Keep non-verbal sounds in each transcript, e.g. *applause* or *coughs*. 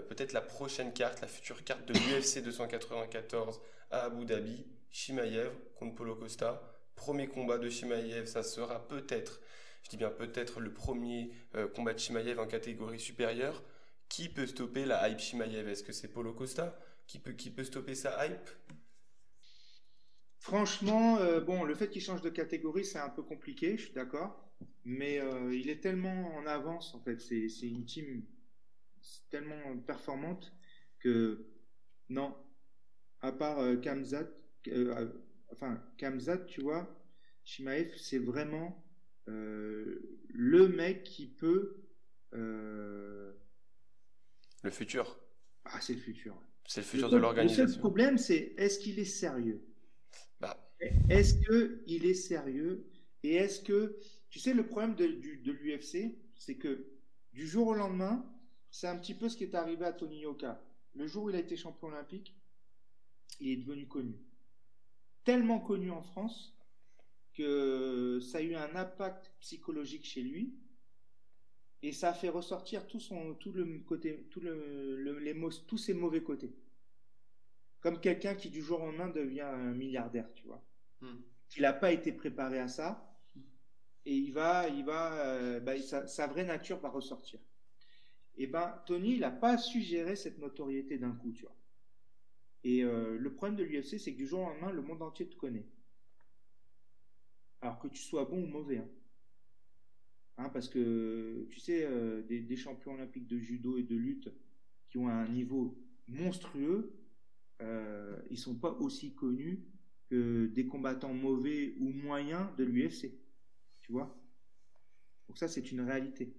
peut-être la prochaine carte, la future carte de *coughs* l'UFC 294 à Abu Dhabi, Shimaev contre Polo Costa. Premier combat de Shimaev, ça sera peut-être, je dis bien peut-être le premier combat de Shimaev en catégorie supérieure. Qui peut stopper la hype Shimaev Est-ce que c'est Polo Costa? Qui peut, qui peut stopper sa hype? Franchement, euh, bon, le fait qu'il change de catégorie, c'est un peu compliqué, je suis d'accord. Mais euh, il est tellement en avance, en fait. C'est une team tellement performante que non, à part euh, Kamzat, enfin Kamzat, tu vois, Shimaev, c'est vraiment le mec qui peut. le futur. Ah, c'est le futur. C'est le futur de l'organisation. Le seul problème, c'est est-ce qu'il est sérieux? Bah. Est-ce que il est sérieux? Et est-ce que tu sais le problème de, de l'UFC, c'est que du jour au lendemain, c'est un petit peu ce qui est arrivé à Tony Yoka. Le jour où il a été champion olympique, il est devenu connu, tellement connu en France que ça a eu un impact psychologique chez lui et ça a fait ressortir tout son tout le côté tout le, les tous ses mauvais côtés comme quelqu'un qui du jour au lendemain devient un milliardaire, tu vois. Hmm. Il n'a pas été préparé à ça et il va, il va, euh, bah, sa, vraie nature va ressortir. Et ben Tony, il n'a pas su gérer cette notoriété d'un coup, tu vois. Et euh, le problème de l'UFC, c'est que du jour au lendemain, le monde entier te connaît. Alors que tu sois bon ou mauvais. Hein. Hein, parce que tu sais, euh, des, des champions olympiques de judo et de lutte qui ont un niveau monstrueux, euh, ils sont pas aussi connus que des combattants mauvais ou moyens de l'UFC. Tu vois? Donc ça, c'est une réalité.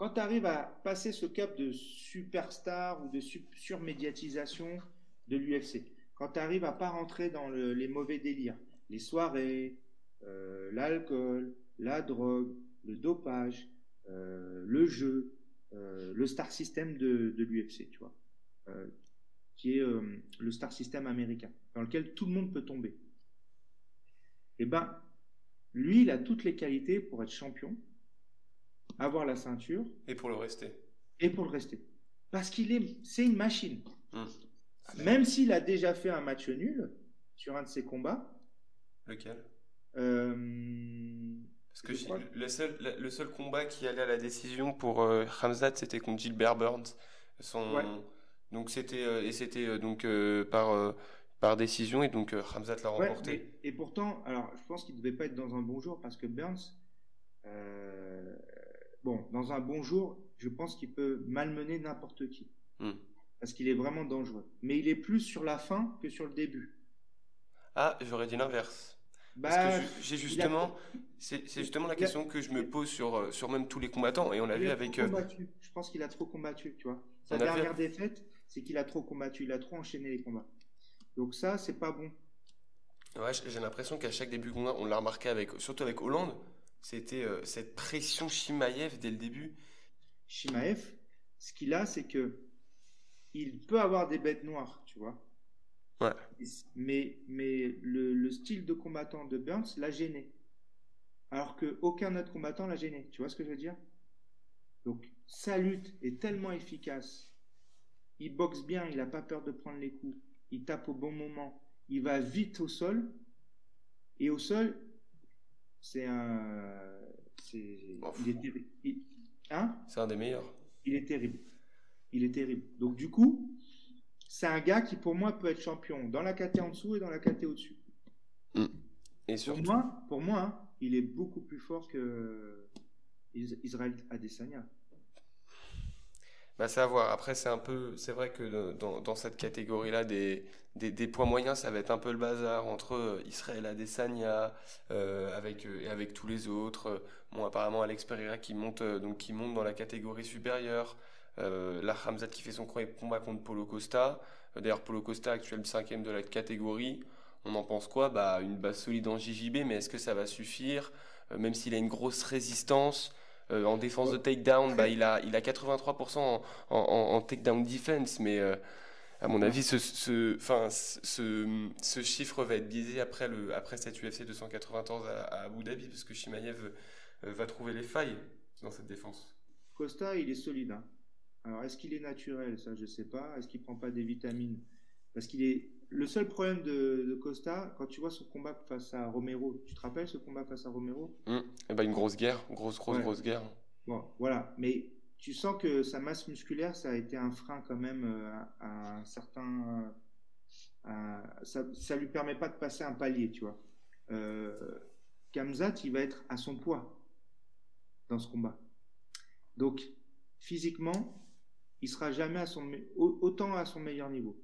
Quand tu arrives à passer ce cap de superstar ou de surmédiatisation de l'UFC, quand tu arrives à pas rentrer dans le, les mauvais délires, les soirées, euh, l'alcool, la drogue, le dopage, euh, le jeu, euh, le star system de, l'UFC, tu vois. Qui est le star system américain, dans lequel tout le monde peut tomber. Eh ben, lui, il a toutes les qualités pour être champion, avoir la ceinture. Et pour le rester. Et pour le rester. Parce qu'il est, c'est une machine. Mmh. Même s'il a déjà fait un match nul sur un de ses combats. Lequel? Euh, Parce que le seul, le seul combat qui allait à la décision pour euh, Hamzat, c'était contre Gilbert Burns. Son, donc c'était euh, et c'était euh, donc par par décision et donc Hamzat l'a remporté. et pourtant, alors je pense qu'il devait pas être dans un bon jour parce que Burns, bon, dans un bon jour, je pense qu'il peut malmener n'importe qui hmm. parce qu'il est vraiment dangereux. Mais il est plus sur la fin que sur le début. Ah, j'aurais dit l'inverse. Parce que bah, j'ai justement, c'est justement la question que je me pose sur sur même tous les combattants et on l'a vu avec. Je pense qu'il a trop combattu, tu vois. Sa dernière défaite, c'est qu'il a trop combattu, il a trop enchaîné les combats. Donc ça, c'est pas bon. Ouais, j'ai l'impression qu'à chaque début combat, on l'a remarqué avec, surtout avec Hollande, c'était euh, cette pression Shimaev dès le début. Shimaev, ce qu'il a, c'est que il peut avoir des bêtes noires, tu vois. Ouais. Mais, mais le, le style de combattant de Burns l'a gêné. Alors que aucun autre combattant l'a gêné. Tu vois ce que je veux dire? Donc, sa lutte est tellement efficace. Il boxe bien, il n'a pas peur de prendre les coups. Il tape au bon moment. Il va vite au sol. Et au sol, c'est un. C'est. il est terrible. Hein? C'est un des meilleurs. Il est terrible. Il est terrible. Donc, du coup, c'est un gars qui, pour moi, peut être champion dans la KT en dessous et dans la KT au-dessus. Mm. Et surtout... Pour moi, pour moi hein, il est beaucoup plus fort que Israël Adesanya. Bah, c'est à voir. Après, c'est un peu, c'est vrai que dans, cette catégorie-là, des, des, des, poids moyens, ça va être un peu le bazar entre euh, Israël Adesanya, euh, avec, euh, et avec tous les autres. Bon, apparemment, Alex Pereira qui monte, donc, qui monte dans la catégorie supérieure. Euh, qui fait son combat contre Polo Costa. D'ailleurs, Polo Costa, actuel cinquième de la catégorie. On en pense quoi? Bah, une base solide en JJB, mais est-ce que ça va suffire? Même s'il a une grosse résistance, euh, en défense de takedown, bah, il a il a 83% en, en, en takedown defense, mais euh, à mon avis, ce, ce, enfin, ce, ce chiffre va être biaisé après le, après cette UFC 294 à, à Abu Dhabi, parce que Shimaev euh, va trouver les failles dans cette défense. Costa, il est solide. Hein. Alors, est-ce qu'il est naturel? Ça, je sais pas. Est-ce qu'il prend pas des vitamines Parce qu'il est. Le seul problème de, Costa, quand tu vois son combat face à Romero, tu te rappelles ce combat face à Romero? Hum. Eh ben, Une grosse guerre, grosse, grosse, grosse guerre. Bon, voilà. Mais tu sens que sa masse musculaire, ça a été un frein quand même euh, à, un certain. ça, ça lui permet pas de passer un palier, tu vois. Euh, Kamzat, il va être à son poids dans ce combat. Donc, physiquement, il sera jamais à son, autant à son meilleur niveau.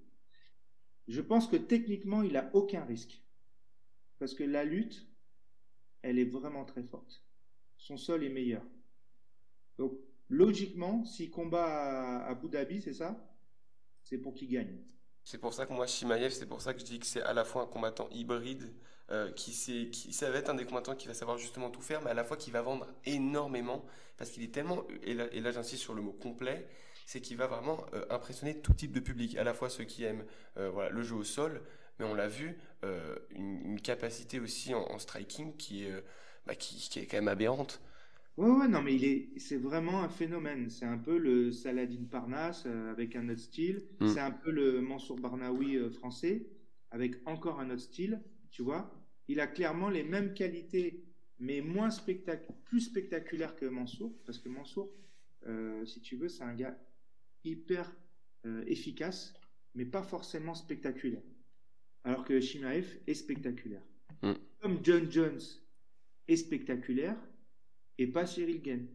Je pense que techniquement, il a aucun risque. Parce que la lutte, elle est vraiment très forte. Son sol est meilleur. Donc, logiquement, s'il combat à, Abu Dhabi, c'est ça? C'est pour qu'il gagne. C'est pour ça que moi, Shimaev, c'est pour ça que je dis que c'est à la fois un combattant hybride, euh, qui, qui ça va être un des combattants qui va savoir justement tout faire, mais à la fois qui va vendre énormément, parce qu'il est tellement, et là, j'insiste sur le mot complet, c'est qu'il va vraiment euh, impressionner tout type de public, à la fois ceux qui aiment euh, voilà, le jeu au sol, mais on l'a vu, une, capacité aussi en, striking qui est, bah, qui, qui, est quand même aberrante. Ouais, ouais, non, mais il est, c'est vraiment un phénomène. C'est un peu le Saladin Parnasse avec un autre style. Mm. C'est un peu le Mansour Barnaoui français avec encore un autre style. Tu vois, il a clairement les mêmes qualités, mais moins spectac plus spectaculaires que Mansour, parce que Mansour, euh, si tu veux, c'est un gars hyper euh, efficace, mais pas forcément spectaculaire. Alors que Shimaev est spectaculaire. Mm. Comme John Jones est spectaculaire et pas Cyril Gain.